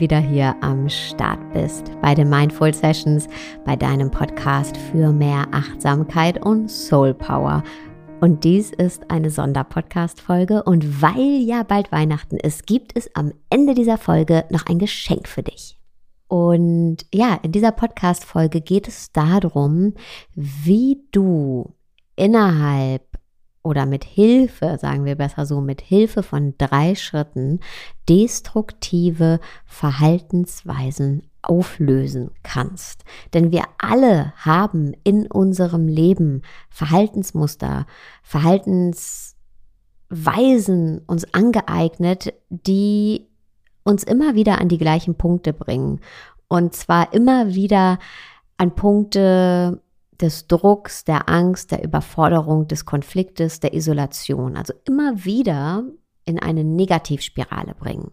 wieder hier am Start bist bei den Mindful Sessions, bei deinem Podcast für mehr Achtsamkeit und Soul Power. Und dies ist eine Sonderpodcast-Folge und weil ja bald Weihnachten ist, gibt es am Ende dieser Folge noch ein Geschenk für dich. Und ja, in dieser Podcast-Folge geht es darum, wie du innerhalb oder mit Hilfe, sagen wir besser so, mit Hilfe von drei Schritten destruktive Verhaltensweisen auflösen kannst. Denn wir alle haben in unserem Leben Verhaltensmuster, Verhaltensweisen uns angeeignet, die uns immer wieder an die gleichen Punkte bringen. Und zwar immer wieder an Punkte, des Drucks, der Angst, der Überforderung, des Konfliktes, der Isolation. Also immer wieder in eine Negativspirale bringen.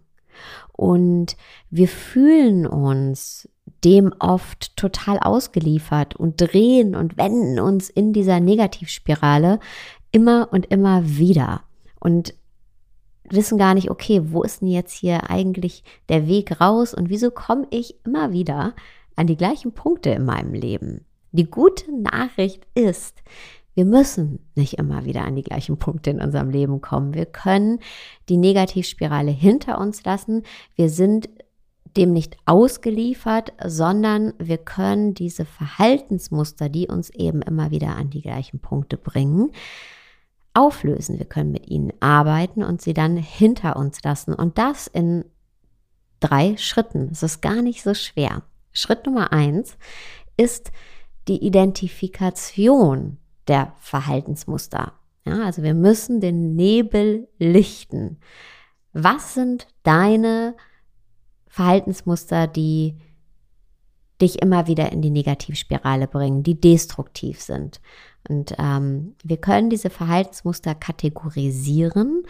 Und wir fühlen uns dem oft total ausgeliefert und drehen und wenden uns in dieser Negativspirale immer und immer wieder. Und wissen gar nicht, okay, wo ist denn jetzt hier eigentlich der Weg raus und wieso komme ich immer wieder an die gleichen Punkte in meinem Leben? Die gute Nachricht ist, wir müssen nicht immer wieder an die gleichen Punkte in unserem Leben kommen. Wir können die Negativspirale hinter uns lassen. Wir sind dem nicht ausgeliefert, sondern wir können diese Verhaltensmuster, die uns eben immer wieder an die gleichen Punkte bringen, auflösen. Wir können mit ihnen arbeiten und sie dann hinter uns lassen. Und das in drei Schritten. Es ist gar nicht so schwer. Schritt Nummer eins ist, die Identifikation der Verhaltensmuster. Ja, also wir müssen den Nebel lichten. Was sind deine Verhaltensmuster, die dich immer wieder in die Negativspirale bringen, die destruktiv sind? Und ähm, wir können diese Verhaltensmuster kategorisieren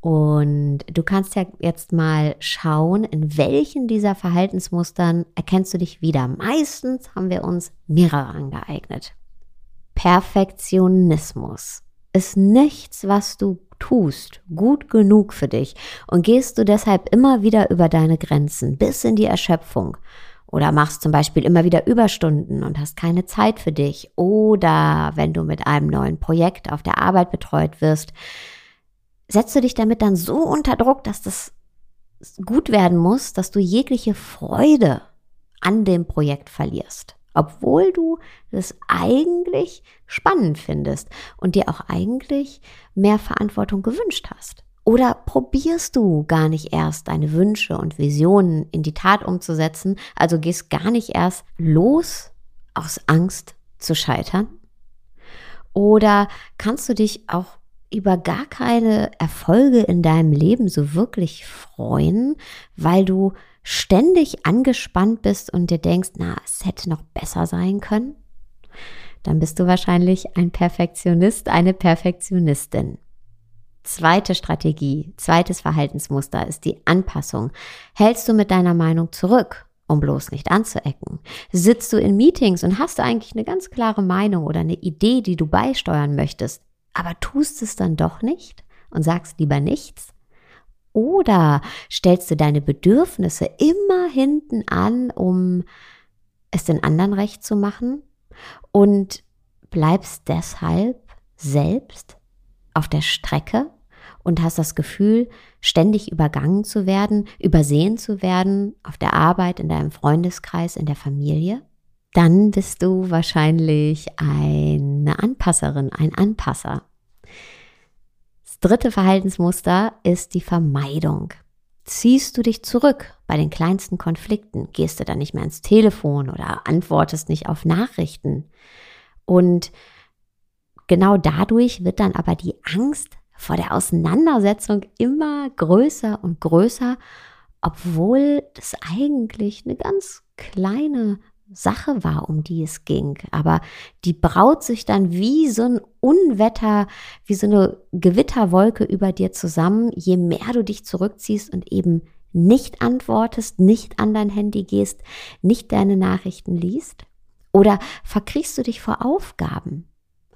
und du kannst ja jetzt mal schauen, in welchen dieser Verhaltensmustern erkennst du dich wieder. Meistens haben wir uns mehrere angeeignet. Perfektionismus ist nichts, was du tust, gut genug für dich und gehst du deshalb immer wieder über deine Grenzen bis in die Erschöpfung. Oder machst zum Beispiel immer wieder Überstunden und hast keine Zeit für dich. Oder wenn du mit einem neuen Projekt auf der Arbeit betreut wirst, setzt du dich damit dann so unter Druck, dass das gut werden muss, dass du jegliche Freude an dem Projekt verlierst. Obwohl du es eigentlich spannend findest und dir auch eigentlich mehr Verantwortung gewünscht hast. Oder probierst du gar nicht erst deine Wünsche und Visionen in die Tat umzusetzen, also gehst gar nicht erst los aus Angst zu scheitern? Oder kannst du dich auch über gar keine Erfolge in deinem Leben so wirklich freuen, weil du ständig angespannt bist und dir denkst, na, es hätte noch besser sein können? Dann bist du wahrscheinlich ein Perfektionist, eine Perfektionistin. Zweite Strategie, zweites Verhaltensmuster ist die Anpassung. Hältst du mit deiner Meinung zurück, um bloß nicht anzuecken? Sitzt du in Meetings und hast du eigentlich eine ganz klare Meinung oder eine Idee, die du beisteuern möchtest, aber tust es dann doch nicht und sagst lieber nichts? Oder stellst du deine Bedürfnisse immer hinten an, um es den anderen recht zu machen und bleibst deshalb selbst auf der Strecke und hast das Gefühl, ständig übergangen zu werden, übersehen zu werden auf der Arbeit, in deinem Freundeskreis, in der Familie? Dann bist du wahrscheinlich eine Anpasserin, ein Anpasser. Dritte Verhaltensmuster ist die Vermeidung. Ziehst du dich zurück bei den kleinsten Konflikten, gehst du dann nicht mehr ins Telefon oder antwortest nicht auf Nachrichten. Und genau dadurch wird dann aber die Angst vor der Auseinandersetzung immer größer und größer, obwohl das eigentlich eine ganz kleine Sache war, um die es ging. Aber die braut sich dann wie so ein Unwetter, wie so eine Gewitterwolke über dir zusammen, je mehr du dich zurückziehst und eben nicht antwortest, nicht an dein Handy gehst, nicht deine Nachrichten liest. Oder verkriechst du dich vor Aufgaben?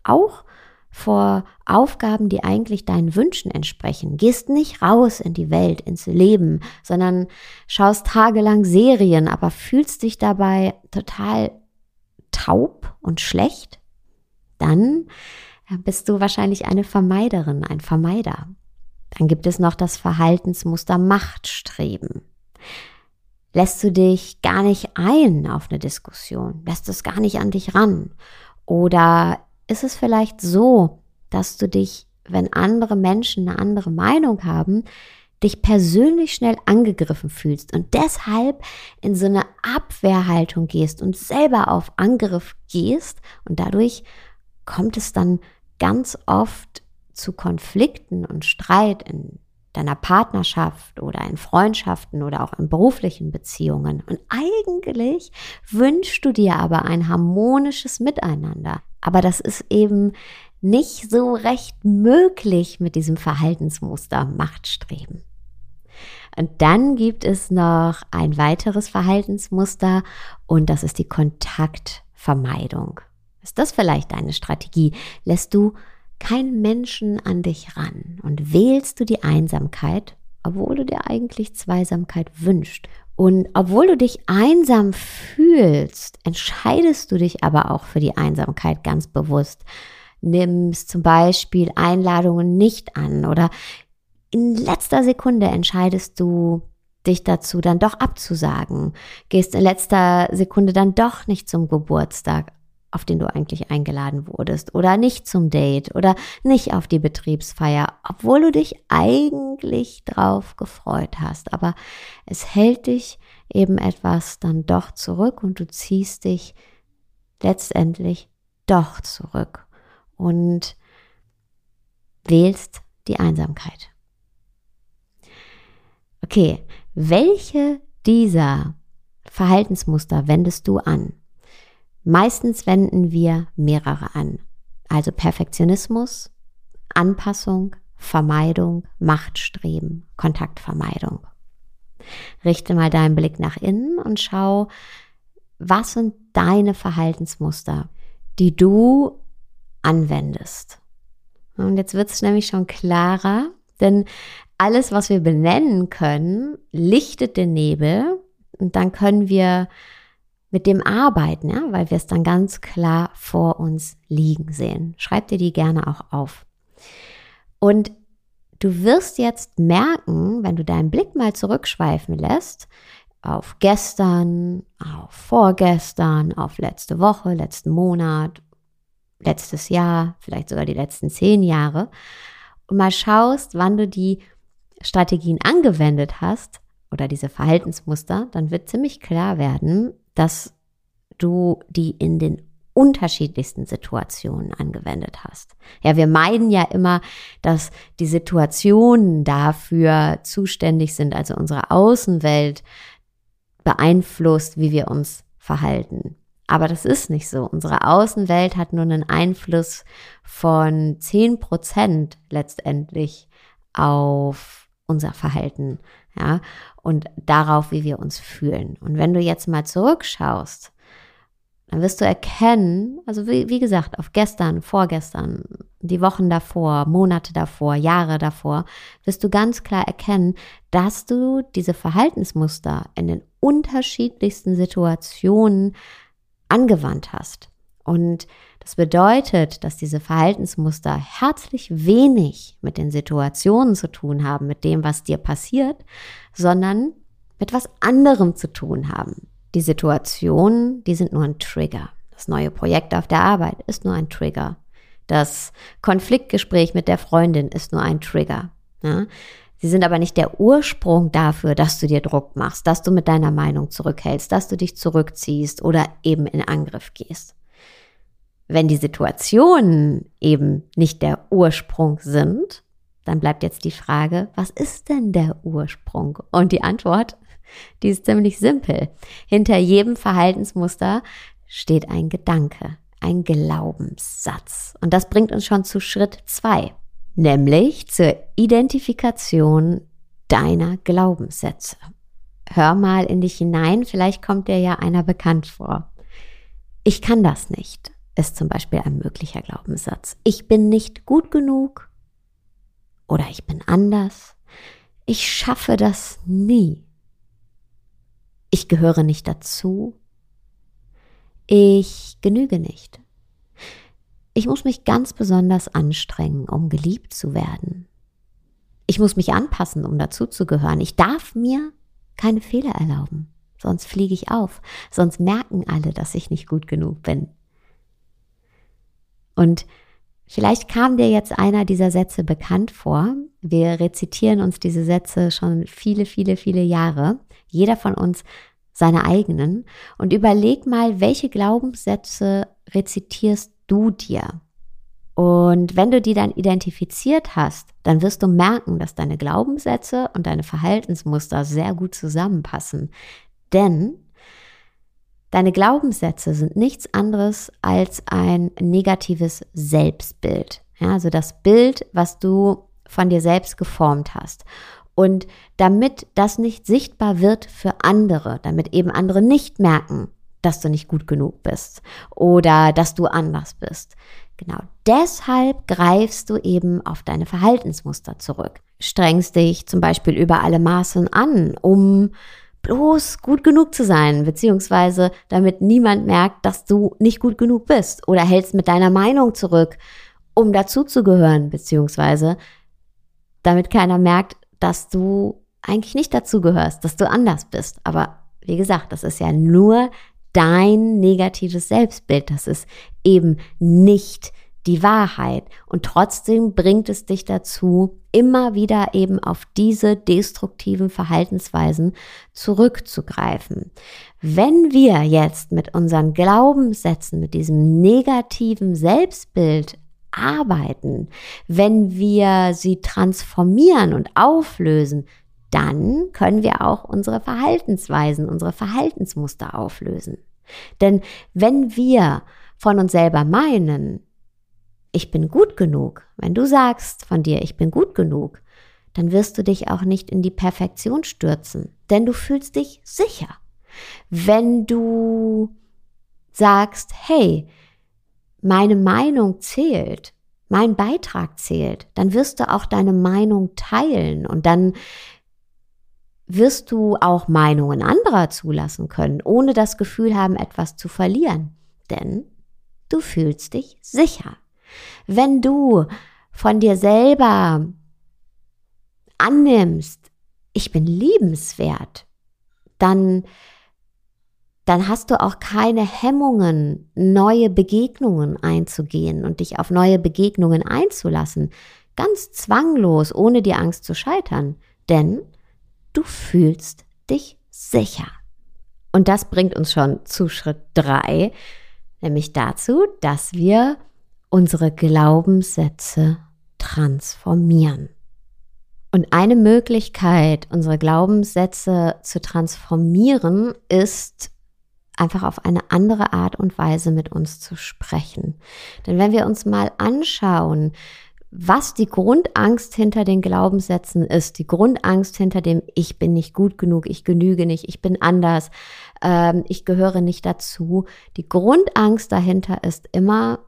Auch vor Aufgaben, die eigentlich deinen Wünschen entsprechen. Gehst nicht raus in die Welt, ins Leben, sondern schaust tagelang Serien, aber fühlst dich dabei total taub und schlecht. Dann bist du wahrscheinlich eine Vermeiderin, ein Vermeider. Dann gibt es noch das Verhaltensmuster Machtstreben. Lässt du dich gar nicht ein auf eine Diskussion? Lässt es gar nicht an dich ran? Oder ist es vielleicht so, dass du dich, wenn andere Menschen eine andere Meinung haben, dich persönlich schnell angegriffen fühlst und deshalb in so eine Abwehrhaltung gehst und selber auf Angriff gehst und dadurch kommt es dann ganz oft zu Konflikten und Streit in deiner Partnerschaft oder in Freundschaften oder auch in beruflichen Beziehungen. Und eigentlich wünschst du dir aber ein harmonisches Miteinander. Aber das ist eben nicht so recht möglich mit diesem Verhaltensmuster Machtstreben. Und dann gibt es noch ein weiteres Verhaltensmuster und das ist die Kontaktvermeidung. Ist das vielleicht deine Strategie? Lässt du kein Menschen an dich ran und wählst du die Einsamkeit, obwohl du dir eigentlich Zweisamkeit wünschst. Und obwohl du dich einsam fühlst, entscheidest du dich aber auch für die Einsamkeit ganz bewusst. Nimmst zum Beispiel Einladungen nicht an oder in letzter Sekunde entscheidest du dich dazu, dann doch abzusagen. Gehst in letzter Sekunde dann doch nicht zum Geburtstag auf den du eigentlich eingeladen wurdest oder nicht zum Date oder nicht auf die Betriebsfeier, obwohl du dich eigentlich drauf gefreut hast. Aber es hält dich eben etwas dann doch zurück und du ziehst dich letztendlich doch zurück und wählst die Einsamkeit. Okay, welche dieser Verhaltensmuster wendest du an? Meistens wenden wir mehrere an. Also Perfektionismus, Anpassung, Vermeidung, Machtstreben, Kontaktvermeidung. Richte mal deinen Blick nach innen und schau, was sind deine Verhaltensmuster, die du anwendest. Und jetzt wird es nämlich schon klarer, denn alles, was wir benennen können, lichtet den Nebel und dann können wir mit dem arbeiten, ja, weil wir es dann ganz klar vor uns liegen sehen. Schreib dir die gerne auch auf. Und du wirst jetzt merken, wenn du deinen Blick mal zurückschweifen lässt, auf gestern, auf vorgestern, auf letzte Woche, letzten Monat, letztes Jahr, vielleicht sogar die letzten zehn Jahre, und mal schaust, wann du die Strategien angewendet hast oder diese Verhaltensmuster, dann wird ziemlich klar werden, dass du die in den unterschiedlichsten Situationen angewendet hast. Ja, wir meiden ja immer, dass die Situationen dafür zuständig sind, also unsere Außenwelt beeinflusst, wie wir uns verhalten. Aber das ist nicht so. Unsere Außenwelt hat nur einen Einfluss von zehn Prozent letztendlich auf unser Verhalten ja, und darauf, wie wir uns fühlen. Und wenn du jetzt mal zurückschaust, dann wirst du erkennen, also wie, wie gesagt, auf gestern, vorgestern, die Wochen davor, Monate davor, Jahre davor, wirst du ganz klar erkennen, dass du diese Verhaltensmuster in den unterschiedlichsten Situationen angewandt hast. Und das bedeutet, dass diese Verhaltensmuster herzlich wenig mit den Situationen zu tun haben, mit dem, was dir passiert, sondern mit was anderem zu tun haben. Die Situationen, die sind nur ein Trigger. Das neue Projekt auf der Arbeit ist nur ein Trigger. Das Konfliktgespräch mit der Freundin ist nur ein Trigger. Ja? Sie sind aber nicht der Ursprung dafür, dass du dir Druck machst, dass du mit deiner Meinung zurückhältst, dass du dich zurückziehst oder eben in Angriff gehst. Wenn die Situationen eben nicht der Ursprung sind, dann bleibt jetzt die Frage, was ist denn der Ursprung? Und die Antwort, die ist ziemlich simpel. Hinter jedem Verhaltensmuster steht ein Gedanke, ein Glaubenssatz. Und das bringt uns schon zu Schritt zwei, nämlich zur Identifikation deiner Glaubenssätze. Hör mal in dich hinein, vielleicht kommt dir ja einer bekannt vor. Ich kann das nicht. Ist zum Beispiel ein möglicher Glaubenssatz. Ich bin nicht gut genug oder ich bin anders. Ich schaffe das nie. Ich gehöre nicht dazu. Ich genüge nicht. Ich muss mich ganz besonders anstrengen, um geliebt zu werden. Ich muss mich anpassen, um dazuzugehören. Ich darf mir keine Fehler erlauben, sonst fliege ich auf, sonst merken alle, dass ich nicht gut genug bin. Und vielleicht kam dir jetzt einer dieser Sätze bekannt vor. Wir rezitieren uns diese Sätze schon viele, viele, viele Jahre. Jeder von uns seine eigenen. Und überleg mal, welche Glaubenssätze rezitierst du dir? Und wenn du die dann identifiziert hast, dann wirst du merken, dass deine Glaubenssätze und deine Verhaltensmuster sehr gut zusammenpassen. Denn deine Glaubenssätze sind nichts anderes als ein negatives Selbstbild. Ja, also das Bild, was du von dir selbst geformt hast. Und damit das nicht sichtbar wird für andere, damit eben andere nicht merken, dass du nicht gut genug bist oder dass du anders bist. Genau deshalb greifst du eben auf deine Verhaltensmuster zurück. Strengst dich zum Beispiel über alle Maßen an, um bloß gut genug zu sein, beziehungsweise damit niemand merkt, dass du nicht gut genug bist oder hältst mit deiner Meinung zurück, um dazuzugehören, beziehungsweise damit keiner merkt, dass du eigentlich nicht dazugehörst, dass du anders bist. Aber wie gesagt, das ist ja nur dein negatives Selbstbild. Das ist eben nicht die Wahrheit. Und trotzdem bringt es dich dazu, immer wieder eben auf diese destruktiven Verhaltensweisen zurückzugreifen. Wenn wir jetzt mit unseren Glaubenssätzen, mit diesem negativen Selbstbild arbeiten, wenn wir sie transformieren und auflösen, dann können wir auch unsere Verhaltensweisen, unsere Verhaltensmuster auflösen. Denn wenn wir von uns selber meinen, ich bin gut genug, wenn du sagst von dir, ich bin gut genug, dann wirst du dich auch nicht in die Perfektion stürzen, denn du fühlst dich sicher. Wenn du sagst, hey, meine Meinung zählt, mein Beitrag zählt, dann wirst du auch deine Meinung teilen und dann wirst du auch Meinungen anderer zulassen können, ohne das Gefühl haben, etwas zu verlieren. Denn du fühlst dich sicher. Wenn du von dir selber annimmst, ich bin liebenswert, dann, dann hast du auch keine Hemmungen, neue Begegnungen einzugehen und dich auf neue Begegnungen einzulassen. Ganz zwanglos, ohne die Angst zu scheitern. Denn du fühlst dich sicher. Und das bringt uns schon zu Schritt drei, nämlich dazu, dass wir unsere Glaubenssätze transformieren. Und eine Möglichkeit, unsere Glaubenssätze zu transformieren, ist einfach auf eine andere Art und Weise mit uns zu sprechen. Denn wenn wir uns mal anschauen, was die Grundangst hinter den Glaubenssätzen ist, die Grundangst hinter dem Ich bin nicht gut genug, ich genüge nicht, ich bin anders, ähm, ich gehöre nicht dazu. Die Grundangst dahinter ist immer,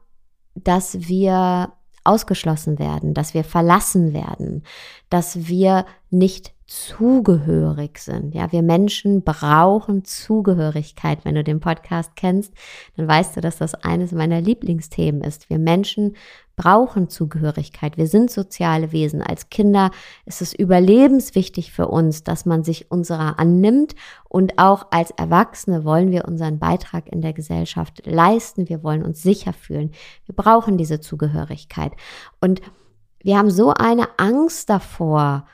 dass wir ausgeschlossen werden, dass wir verlassen werden, dass wir nicht zugehörig sind. Ja, wir Menschen brauchen Zugehörigkeit. Wenn du den Podcast kennst, dann weißt du, dass das eines meiner Lieblingsthemen ist. Wir Menschen brauchen Zugehörigkeit. Wir sind soziale Wesen. Als Kinder ist es überlebenswichtig für uns, dass man sich unserer annimmt. Und auch als Erwachsene wollen wir unseren Beitrag in der Gesellschaft leisten. Wir wollen uns sicher fühlen. Wir brauchen diese Zugehörigkeit. Und wir haben so eine Angst davor,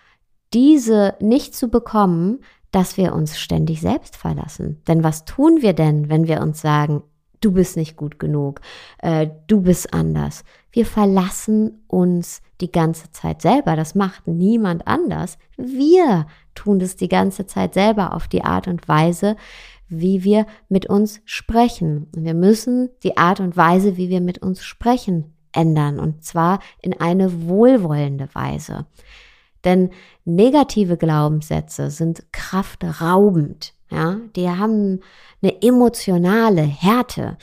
diese nicht zu bekommen, dass wir uns ständig selbst verlassen. Denn was tun wir denn, wenn wir uns sagen, du bist nicht gut genug, äh, du bist anders? Wir verlassen uns die ganze Zeit selber. Das macht niemand anders. Wir tun das die ganze Zeit selber auf die Art und Weise, wie wir mit uns sprechen. Und wir müssen die Art und Weise, wie wir mit uns sprechen, ändern. Und zwar in eine wohlwollende Weise. Denn negative Glaubenssätze sind kraftraubend. Ja, die haben eine emotionale Härte.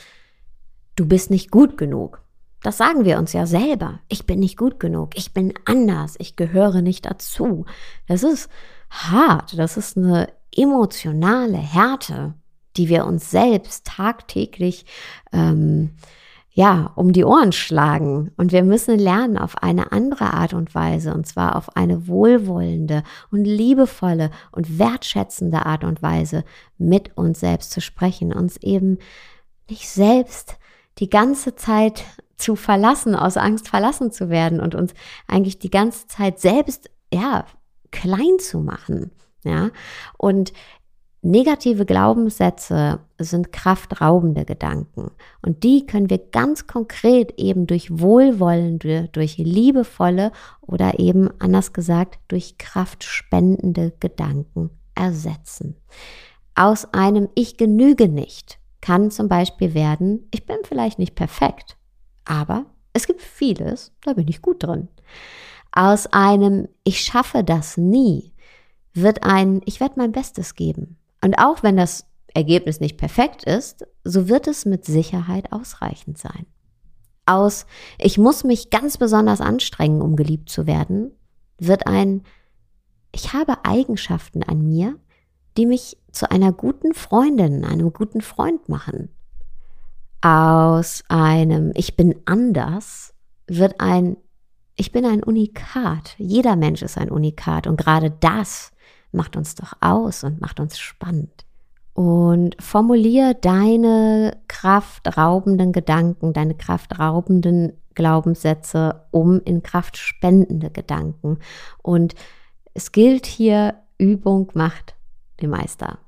du bist nicht gut genug. Das sagen wir uns ja selber. Ich bin nicht gut genug. Ich bin anders. Ich gehöre nicht dazu. Das ist hart. Das ist eine emotionale Härte, die wir uns selbst tagtäglich ähm, ja, um die Ohren schlagen. Und wir müssen lernen, auf eine andere Art und Weise, und zwar auf eine wohlwollende und liebevolle und wertschätzende Art und Weise mit uns selbst zu sprechen, uns eben nicht selbst die ganze Zeit zu verlassen, aus Angst verlassen zu werden und uns eigentlich die ganze Zeit selbst, ja, klein zu machen. Ja, und Negative Glaubenssätze sind kraftraubende Gedanken und die können wir ganz konkret eben durch wohlwollende, durch liebevolle oder eben anders gesagt durch kraftspendende Gedanken ersetzen. Aus einem Ich genüge nicht kann zum Beispiel werden, ich bin vielleicht nicht perfekt, aber es gibt vieles, da bin ich gut drin. Aus einem Ich schaffe das nie wird ein Ich werde mein Bestes geben. Und auch wenn das Ergebnis nicht perfekt ist, so wird es mit Sicherheit ausreichend sein. Aus Ich muss mich ganz besonders anstrengen, um geliebt zu werden, wird ein Ich habe Eigenschaften an mir, die mich zu einer guten Freundin, einem guten Freund machen. Aus einem Ich bin anders wird ein Ich bin ein Unikat. Jeder Mensch ist ein Unikat und gerade das macht uns doch aus und macht uns spannend. Und formulier deine kraftraubenden Gedanken, deine kraftraubenden Glaubenssätze um in kraftspendende Gedanken. Und es gilt hier, Übung macht den Meister.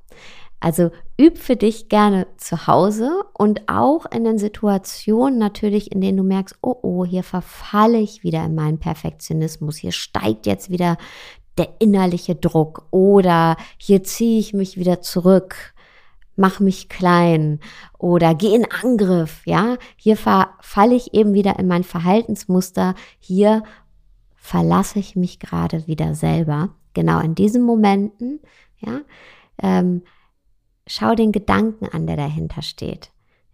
Also üb für dich gerne zu Hause und auch in den Situationen natürlich, in denen du merkst, oh oh, hier verfalle ich wieder in meinen Perfektionismus, hier steigt jetzt wieder der innerliche Druck oder hier ziehe ich mich wieder zurück, mach mich klein oder geh in Angriff, ja? Hier falle ich eben wieder in mein Verhaltensmuster, hier verlasse ich mich gerade wieder selber. Genau in diesen Momenten, ja? Ähm, schau den Gedanken an, der dahinter steht.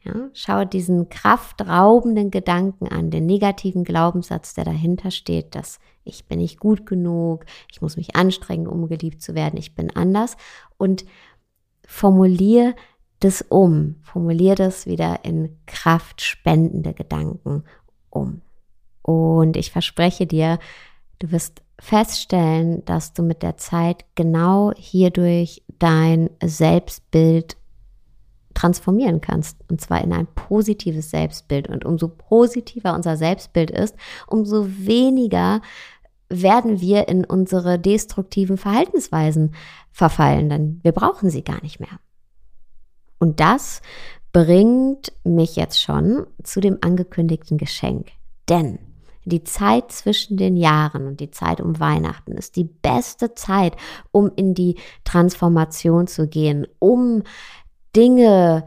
Ja, schau diesen kraftraubenden Gedanken an, den negativen Glaubenssatz, der dahinter steht, dass ich bin nicht gut genug, ich muss mich anstrengen, um geliebt zu werden, ich bin anders und formulier das um, formulier das wieder in kraftspendende Gedanken um. Und ich verspreche dir, du wirst feststellen, dass du mit der Zeit genau hierdurch dein Selbstbild transformieren kannst. Und zwar in ein positives Selbstbild. Und umso positiver unser Selbstbild ist, umso weniger werden wir in unsere destruktiven Verhaltensweisen verfallen, denn wir brauchen sie gar nicht mehr. Und das bringt mich jetzt schon zu dem angekündigten Geschenk. Denn die Zeit zwischen den Jahren und die Zeit um Weihnachten ist die beste Zeit, um in die Transformation zu gehen, um Dinge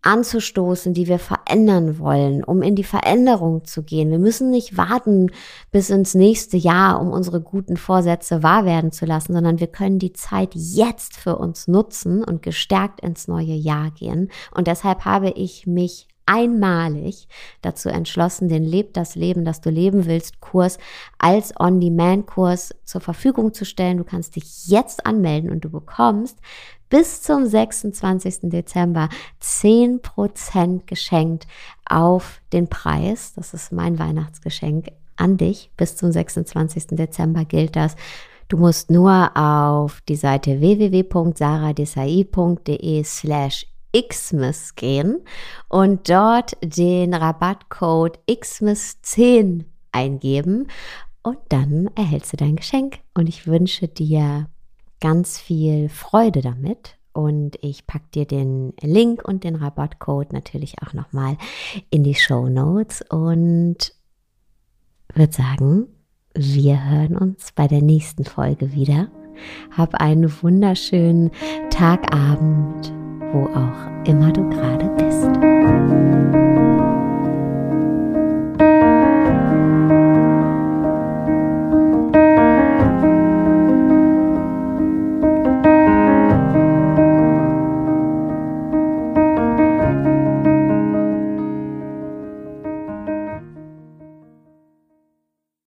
anzustoßen, die wir verändern wollen, um in die Veränderung zu gehen. Wir müssen nicht warten bis ins nächste Jahr, um unsere guten Vorsätze wahr werden zu lassen, sondern wir können die Zeit jetzt für uns nutzen und gestärkt ins neue Jahr gehen. Und deshalb habe ich mich einmalig dazu entschlossen, den Leb das Leben, das du leben willst, Kurs als On-Demand-Kurs zur Verfügung zu stellen. Du kannst dich jetzt anmelden und du bekommst bis zum 26. Dezember 10% geschenkt auf den Preis. Das ist mein Weihnachtsgeschenk an dich. Bis zum 26. Dezember gilt das. Du musst nur auf die Seite www.saradesai.de slash Xmas gehen und dort den Rabattcode Xmas10 eingeben und dann erhältst du dein Geschenk. Und ich wünsche dir ganz viel Freude damit. Und ich packe dir den Link und den Rabattcode natürlich auch nochmal in die Show Notes und würde sagen, wir hören uns bei der nächsten Folge wieder. Hab einen wunderschönen Tagabend wo auch immer du gerade bist.